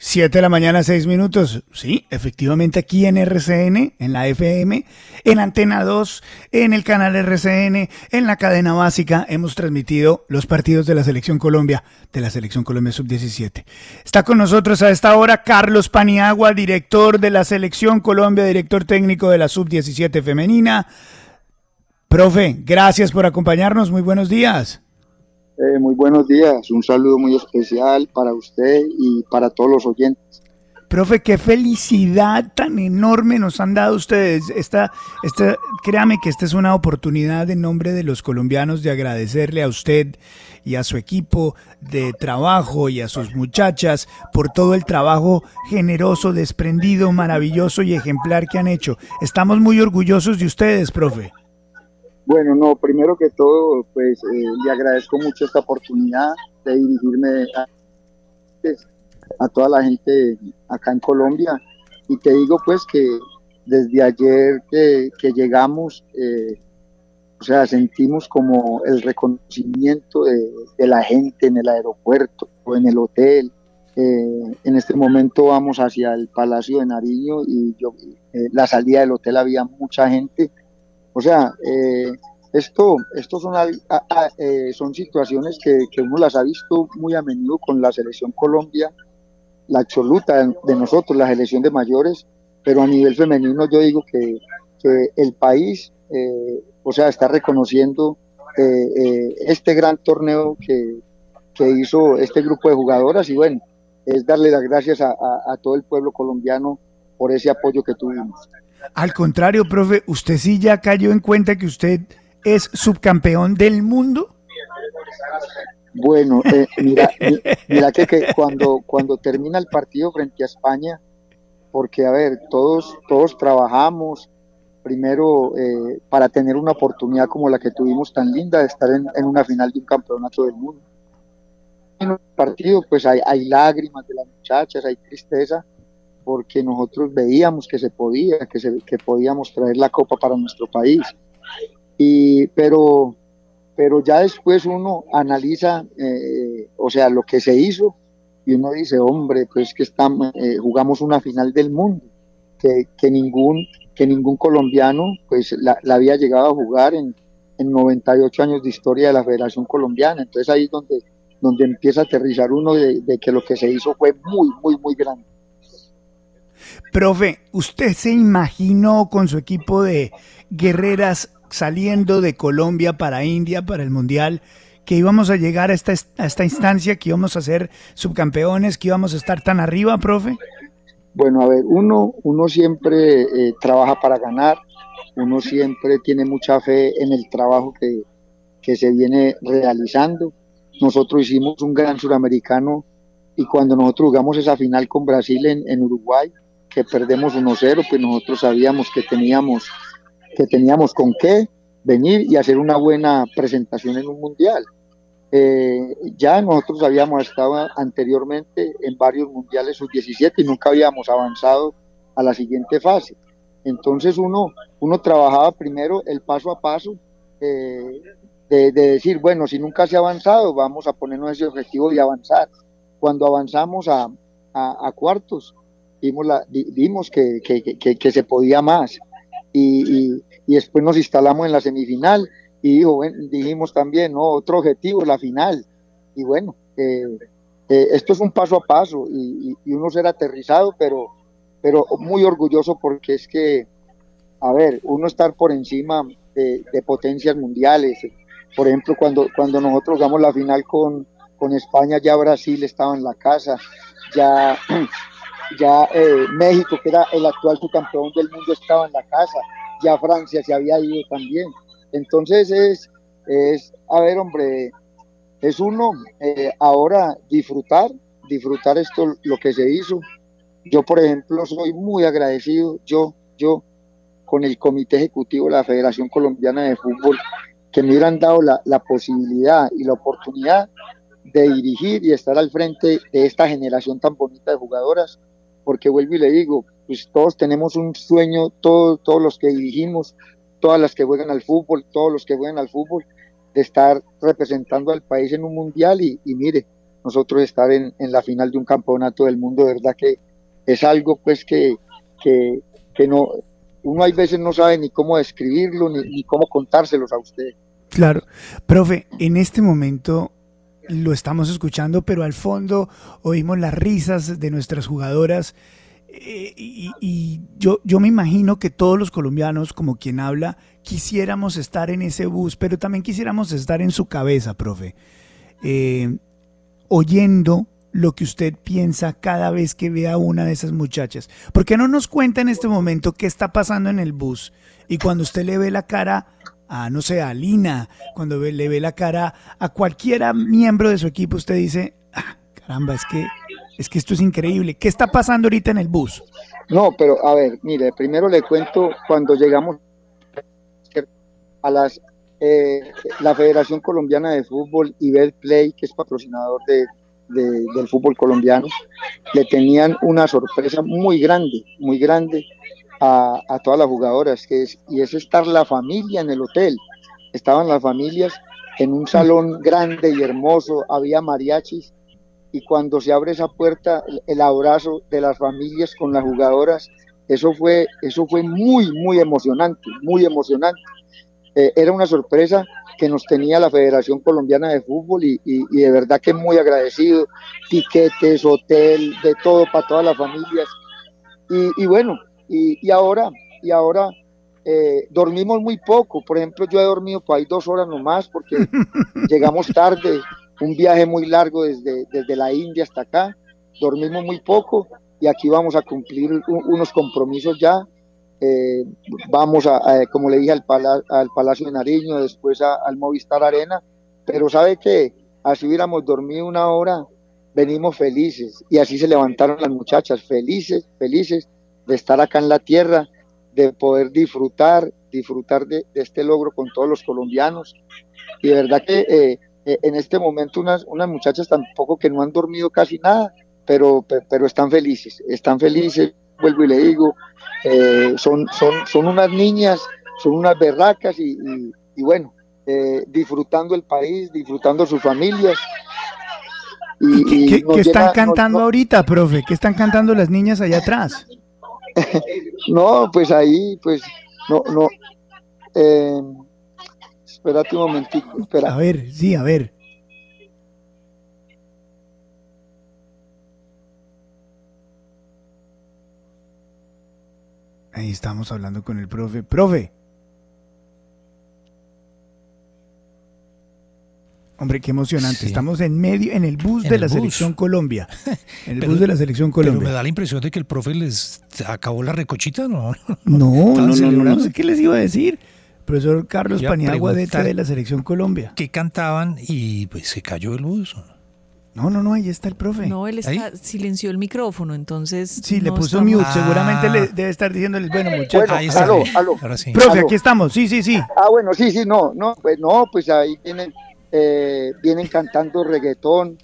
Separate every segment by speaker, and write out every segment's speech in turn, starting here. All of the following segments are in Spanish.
Speaker 1: 7 de la mañana, 6 minutos. Sí, efectivamente aquí en RCN, en la FM, en Antena 2, en el canal RCN, en la cadena básica, hemos transmitido los partidos de la Selección Colombia, de la Selección Colombia Sub-17. Está con nosotros a esta hora Carlos Paniagua, director de la Selección Colombia, director técnico de la Sub-17 femenina. Profe, gracias por acompañarnos. Muy buenos días.
Speaker 2: Eh, muy buenos días, un saludo muy especial para usted y para todos los oyentes.
Speaker 1: Profe, qué felicidad tan enorme nos han dado ustedes. Esta, esta, créame que esta es una oportunidad en nombre de los colombianos de agradecerle a usted y a su equipo de trabajo y a sus muchachas por todo el trabajo generoso, desprendido, maravilloso y ejemplar que han hecho. Estamos muy orgullosos de ustedes, profe.
Speaker 2: Bueno, no, primero que todo, pues eh, le agradezco mucho esta oportunidad de dirigirme a, toda la gente acá en Colombia. Y te digo pues que desde ayer que, llegamos, eh, o sea, sentimos como el reconocimiento de, la gente en el aeropuerto o en el hotel. Eh, en este momento vamos hacia el Palacio de Nariño y yo, la salida del hotel había mucha gente o sea, eh, esto, esto son, eh, son situaciones que, uno las ha visto muy a menudo con la selección Colombia, la absoluta de nosotros, la selección de mayores, pero a nivel femenino yo digo que, el país, eh, o sea, está reconociendo este gran torneo que, hizo este grupo de jugadoras y bueno, es darle las gracias a todo el pueblo colombiano por ese apoyo que tuvimos.
Speaker 1: Al contrario, profe, ¿usted sí ya cayó en cuenta que usted es subcampeón del mundo?
Speaker 2: Bueno, eh, mira, mira que, cuando, cuando termina el partido frente a España, porque a ver, todos, todos trabajamos primero eh, para tener una oportunidad como la que tuvimos tan linda de estar en, una final de un campeonato del mundo. En partido, pues hay, hay lágrimas de las muchachas, hay tristeza, porque nosotros veíamos que se podía, que, se, que podíamos traer la copa para nuestro país. Y, pero, pero ya después uno analiza, eh, o sea, lo que se hizo y uno dice, hombre, pues que estamos, eh, jugamos una final del mundo, que, que, ningún, que ningún colombiano pues la, había llegado a jugar en, en 98 años de historia de la Federación Colombiana. Entonces ahí es donde, donde empieza a aterrizar uno de que lo que se hizo fue muy, muy, muy grande.
Speaker 1: Profe, ¿usted se imaginó con su equipo de guerreras saliendo de Colombia para India, para el Mundial, que íbamos a llegar a esta, instancia, que íbamos a ser subcampeones, que íbamos a estar tan arriba, profe?
Speaker 2: Bueno, a ver, uno, uno siempre eh, trabaja para ganar, uno siempre tiene mucha fe en el trabajo que, se viene realizando. Nosotros hicimos un gran suramericano y cuando nosotros jugamos esa final con Brasil en Uruguay, que perdemos 1-0, pues nosotros sabíamos que teníamos, que teníamos con qué venir y hacer una buena presentación en un mundial. Eh, ya nosotros habíamos estado anteriormente en varios mundiales sub-17 y nunca habíamos avanzado a la siguiente fase. Entonces uno, uno trabajaba primero el paso a paso eh, de, decir, bueno, si nunca se ha avanzado, vamos a ponernos ese objetivo de avanzar. Cuando avanzamos a, a cuartos, vimos, la, vimos que, que, se podía más. Y, y, después nos instalamos en la semifinal y dijimos también, ¿no? otro objetivo, la final. Y bueno, eh, eh, esto es un paso a paso y, uno ser aterrizado, pero, pero muy orgulloso porque es que, a ver, uno estar por encima de, potencias mundiales. Por ejemplo, cuando, cuando nosotros jugamos la final con, con España, ya Brasil estaba en la casa, ya, ya eh, México, que era el actual subcampeón del mundo, estaba en la casa, ya Francia se había ido también. Entonces es, es a ver, hombre, es uno eh, ahora disfrutar, disfrutar esto, lo que se hizo. Yo, por ejemplo, soy muy agradecido, yo, yo, con el Comité Ejecutivo de la Federación Colombiana de Fútbol, que me hubieran dado la, la posibilidad y la oportunidad de dirigir y estar al frente de esta generación tan bonita de jugadoras, porque vuelvo y le digo, pues todos tenemos un sueño, todos, todos los que dirigimos, todas las que juegan al fútbol, todos los que juegan al fútbol, de estar representando al país en un mundial y, mire, nosotros estar en, la final de un campeonato del mundo, de verdad que es algo pues que, que, no, uno hay veces no sabe ni cómo describirlo ni, ni cómo contárselos a usted.
Speaker 1: Claro, profe, en este momento lo estamos escuchando, pero al fondo oímos las risas de nuestras jugadoras. Eh, y, yo, yo me imagino que todos los colombianos, como quien habla, quisiéramos estar en ese bus, pero también quisiéramos estar en su cabeza, profe, eh, oyendo lo que usted piensa cada vez que ve a una de esas muchachas. ¿Por qué no nos cuenta en este momento qué está pasando en el bus? Y cuando usted le ve la cara a, no sé, a Lina, cuando le ve la cara a cualquiera miembro de su equipo, usted dice, ah, caramba, es que, es que esto es increíble. ¿Qué está pasando ahorita en el bus?
Speaker 2: No, pero a ver, mire, primero le cuento cuando llegamos a las eh, la Federación Colombiana de Fútbol y Play, que es patrocinador de, del fútbol colombiano, le tenían una sorpresa muy grande, muy grande a, todas las jugadoras, y es estar la familia en el hotel. Estaban las familias en un salón grande y hermoso, había mariachis, y cuando se abre esa puerta, el abrazo de las familias con las jugadoras, eso fue, eso fue muy, muy emocionante, muy emocionante. Eh, era una sorpresa que nos tenía la Federación Colombiana de Fútbol y, de verdad que muy agradecido, tiquetes, hotel, de todo para todas las familias. Y, y bueno, y, ahora, y ahora eh, dormimos muy poco. Por ejemplo, yo he dormido por ahí dos horas nomás porque llegamos tarde, un viaje muy largo desde, desde la India hasta acá. Dormimos muy poco y aquí vamos a cumplir unos compromisos ya. Eh, vamos a, como le dije, al, al Palacio de Nariño, después al Movistar Arena. Pero sabe que así hubiéramos dormido una hora, venimos felices. Y así se levantaron las muchachas, felices, felices de estar acá en la tierra, de poder disfrutar, disfrutar de, este logro con todos los colombianos. Y de verdad que eh, eh, en este momento unas, unas muchachas tampoco que no han dormido casi nada, pero, pero están felices, están felices, vuelvo y le digo, eh, son, son, son unas niñas, son unas berracas y, bueno, disfrutando el país, disfrutando sus familias.
Speaker 1: ¿Y, qué, están cantando ahorita, profe? ¿Qué están cantando las niñas allá atrás?
Speaker 2: no, pues ahí, pues, no, no. Eh, espérate un momentito, espera.
Speaker 1: A ver, sí, a ver. Ahí estamos hablando con el profe. Profe. Hombre, qué emocionante. Estamos en medio, en el bus de la Selección Colombia. En el bus de la Selección Colombia.
Speaker 3: Pero me da la impresión de que el profe les acabó la recochita, ¿no?
Speaker 1: No, no, no, no, sé qué les iba a decir. Profesor Carlos Paniagua de, de la Selección Colombia.
Speaker 3: Que cantaban y pues se cayó el bus.
Speaker 1: No, no, no, ahí está el profe.
Speaker 4: No, él está, silenció el micrófono, entonces.
Speaker 1: Sí, le puso mute. Seguramente le ah. debe estar diciéndoles, bueno, muchachos.
Speaker 2: ahí está. Aló, aló.
Speaker 1: Profe, aquí estamos, sí, sí, sí.
Speaker 2: Ah, bueno, sí, sí, no, no, pues no, pues ahí tienen eh, vienen cantando reggaetón,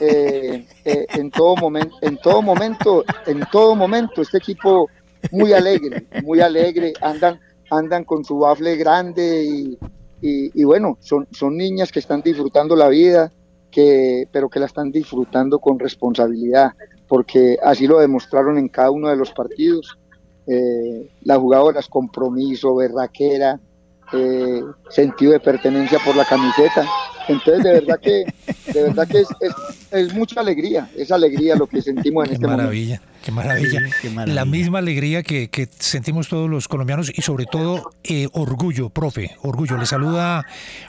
Speaker 2: eh, eh, en todo momento, en todo momento, en todo momento, este equipo muy alegre, muy alegre, andan, andan con su bafle grande y, bueno, son, son niñas que están disfrutando la vida, que, pero que la están disfrutando con responsabilidad, porque así lo demostraron en cada uno de los partidos. las jugadoras, compromiso, berraquera, eh, sentido de pertenencia por la camiseta. Entonces, de verdad que, de verdad que es, es, es mucha alegría, es alegría lo que sentimos en
Speaker 3: Qué
Speaker 2: este momento.
Speaker 3: maravilla, qué maravilla.
Speaker 1: Sí, qué maravilla.
Speaker 3: La misma alegría que, que sentimos todos los colombianos y sobre todo eh, orgullo, profe, orgullo. Le saluda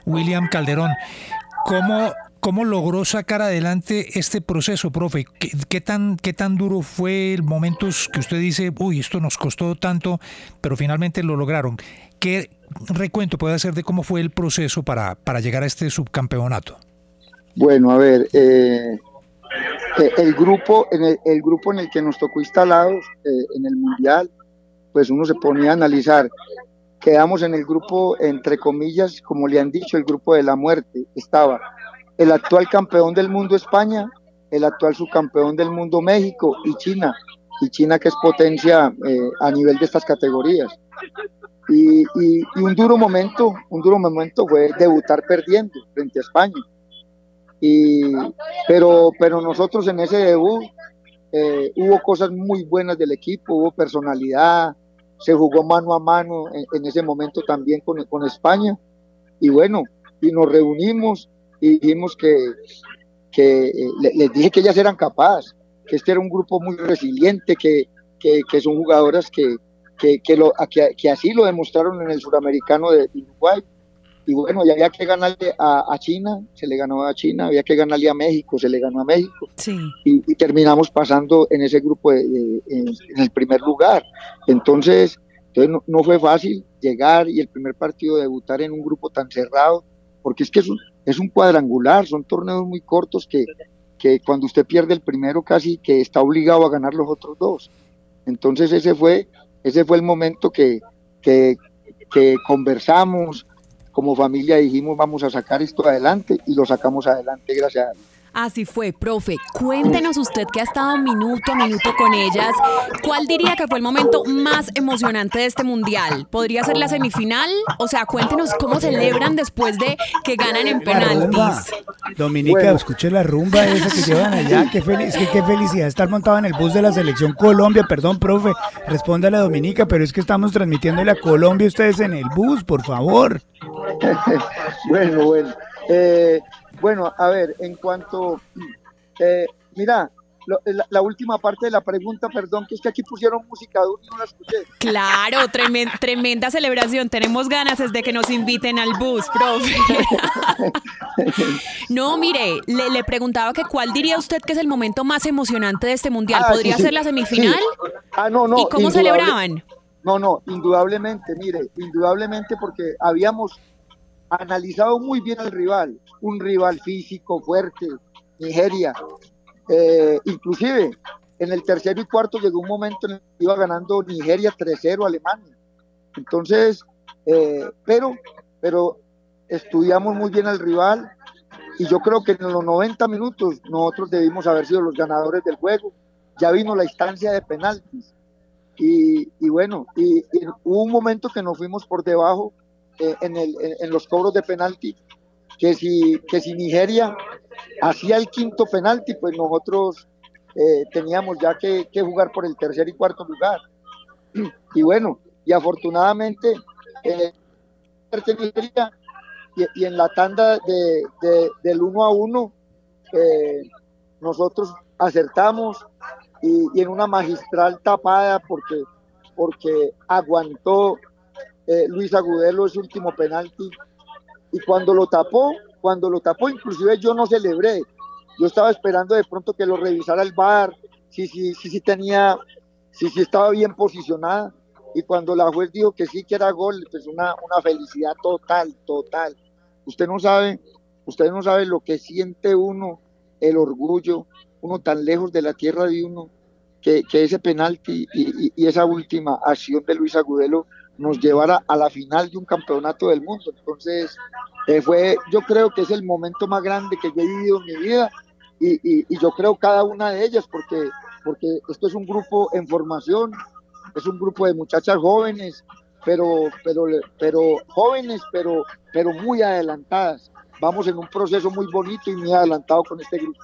Speaker 3: William Calderón. ¿Cómo, ¿Cómo logró sacar adelante este proceso, profe? ¿Qué, tan, ¿Qué tan duro fue el momento que usted dice, uy, esto nos costó tanto, pero finalmente lo lograron? ¿Qué recuento puede hacer de cómo fue el proceso para, para llegar a este subcampeonato?
Speaker 2: Bueno, a ver, eh, eh, el grupo, en el, el grupo en el que nos tocó instalados eh, en el mundial, pues uno se ponía a analizar. Quedamos en el grupo, entre comillas, como le han dicho, el grupo de la muerte. Estaba el actual campeón del mundo España, el actual subcampeón del mundo México y China. Y China que es potencia eh, a nivel de estas categorías. Y, y- y un duro momento, un duro momento fue debutar perdiendo frente a España. Y, pero, pero nosotros en ese debut eh, hubo cosas muy buenas del equipo, hubo personalidad, se jugó mano a mano en, en ese momento también con, con España. Y bueno, y nos reunimos y dijimos que, que eh, le- les dije que ellas eran capaces, que este era un grupo muy resiliente, que, que, que son jugadoras que, que, que, lo, que así lo demostraron en el suramericano de Uruguay. Y bueno, y había que ganarle a, a China, se le ganó a China, había que ganarle a México, se le ganó a México
Speaker 4: Sí.
Speaker 2: y, y terminamos pasando en ese grupo de- de- en, en el primer lugar. Entonces, entonces no, no fue fácil llegar y el primer partido debutar en un grupo tan cerrado, porque es que es un, es un cuadrangular, son torneos muy cortos que, que cuando usted pierde el primero casi que está obligado a ganar los otros dos. Entonces ese fue, ese fue el momento que, que, que conversamos, como familia dijimos vamos a sacar esto adelante y lo sacamos adelante gracias a Dios.
Speaker 5: Así fue, profe. Cuéntenos usted que ha estado minuto a minuto con ellas. ¿Cuál diría que fue el momento más emocionante de este mundial? ¿Podría ser la semifinal? O sea, cuéntenos cómo celebran después de que ganan en
Speaker 1: La
Speaker 5: penaltis.
Speaker 1: Dominica,
Speaker 2: Bueno.
Speaker 1: escuche la rumba esa que llevan allá. Qué, feliz, qué felicidad estar montado en el bus de la selección Colombia. Perdón, profe, respóndale a Dominica, pero es que estamos transmitiéndole a Colombia ustedes en el bus, por favor.
Speaker 2: bueno, bueno. Eh, bueno, a ver, en cuanto, eh, mira, lo- la, la última parte de la pregunta, perdón, que es que aquí pusieron música dura y no la escuché.
Speaker 5: Claro, tremen- tremenda celebración. Tenemos ganas desde que nos inviten al bus, profe. No, mire, le, le preguntaba que cuál diría usted que es el momento más emocionante de este mundial.
Speaker 2: Ah,
Speaker 5: ¿Podría
Speaker 2: sí, sí,
Speaker 5: ser la semifinal?
Speaker 2: sí. Ah, no, no.
Speaker 5: ¿Y cómo celebraban?
Speaker 2: No, no, indudablemente, mire, indudablemente porque habíamos analizado muy bien al rival, un rival físico, fuerte, Nigeria. Eh, inclusive, en el tercero y cuarto llegó un momento en el que iba ganando Nigeria 3-0 a Alemania. Entonces, eh, pero, pero estudiamos muy bien al rival y yo creo que en los 90 minutos nosotros debimos haber sido los ganadores del juego. Ya vino la instancia de penaltis. Y, y bueno, y, y hubo un momento que nos fuimos por debajo eh, en, los cobros de penalti, que si, que si Nigeria hacía el quinto penalti, pues nosotros eh, teníamos ya que, jugar por el tercer y cuarto lugar. Y bueno, y afortunadamente, y, en la tanda de, de- del uno a uno, eh, nosotros acertamos y, y en una magistral tapada porque, porque aguantó eh, Luis Agudelo ese último penalti. Y cuando lo tapó, cuando lo tapó, inclusive yo no celebré, yo estaba esperando de pronto que lo revisara el VAR, si si, si, si tenía, si, si estaba bien posicionada. Y cuando la juez dijo que sí, que era gol, pues una, una felicidad total, total. Usted no sabe, usted no sabe lo que siente uno, el orgullo, uno tan lejos de la tierra de uno, que, que ese penalti y- y esa última acción de Luis Agudelo nos llevara a la final de un campeonato del mundo. Entonces, eh, fue, yo creo que es el momento más grande que yo he vivido en mi vida y, y- y yo creo cada una de ellas porque, porque esto es un grupo en formación, es un grupo de muchachas jóvenes, pero, pero, pero jóvenes, pero, pero muy adelantadas. Vamos en un proceso muy bonito y muy adelantado con este grupo.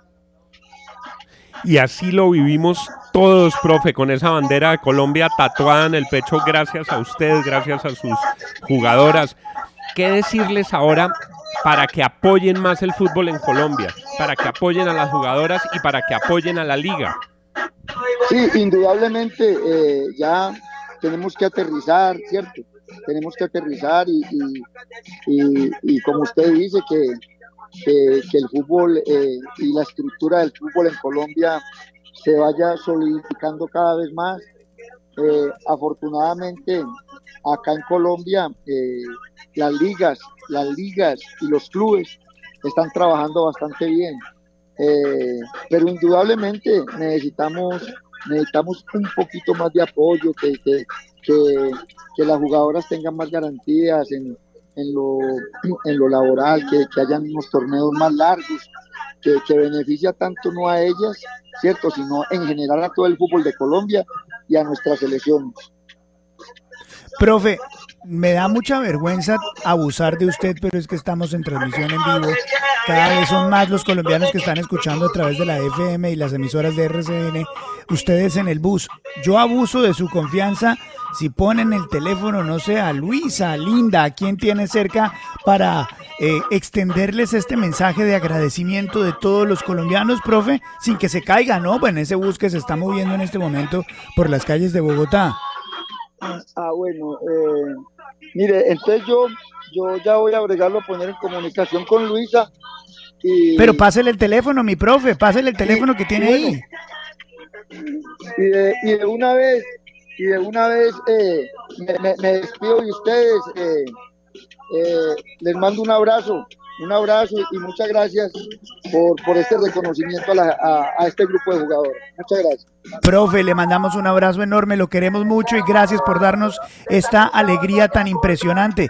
Speaker 6: Y así lo vivimos todos, profe, con esa bandera de Colombia tatuada en el pecho gracias a ustedes, gracias a sus jugadoras. ¿qué decirles ahora para que apoyen más el fútbol en Colombia, para que apoyen a las jugadoras y para que apoyen a la liga?
Speaker 2: Sí, indudablemente eh, ya tenemos que aterrizar, ¿cierto? Tenemos que aterrizar y, y, y, como usted dice, que, que, el fútbol eh, y la estructura del fútbol en Colombia se vaya solidificando cada vez más. Eh, afortunadamente, acá en Colombia, eh, las ligas, las ligas y los clubes están trabajando bastante bien. Eh, pero indudablemente necesitamos necesitamos un poquito más de apoyo, que, que, que, las jugadoras tengan más garantías en, en, lo, en lo laboral, que, que hayan unos torneos más largos, que, que beneficia tanto no a ellas, ¿cierto?, sino en general a todo el fútbol de Colombia y a nuestras selecciones.
Speaker 1: Profe, me da mucha vergüenza abusar de usted, pero es que estamos en transmisión en vivo. Cada vez son más los colombianos que están escuchando a través de la FM y las emisoras de RCN. Ustedes en el bus. Yo abuso de su confianza si ponen el teléfono, no sé, a Luisa, a Linda, a quien tiene cerca para eh, extenderles este mensaje de agradecimiento de todos los colombianos, profe, sin que se caiga, ¿no? En ese bus que se está moviendo en este momento por las calles de Bogotá.
Speaker 2: Ah, bueno, eh, mire, entonces yo, yo ya voy a agregarlo a poner en comunicación con Luisa. Y,
Speaker 1: Pero pásele el teléfono, mi profe, pásele el teléfono que tiene ahí.
Speaker 2: Y de, y de, una vez, y de una vez eh, me, me, despido de ustedes. Eh, eh, les mando un abrazo, un abrazo y muchas gracias por, por este reconocimiento a, la, a, a este grupo de jugadores. Muchas gracias.
Speaker 1: Profe, le mandamos un abrazo enorme, lo queremos mucho y gracias por darnos esta alegría tan impresionante.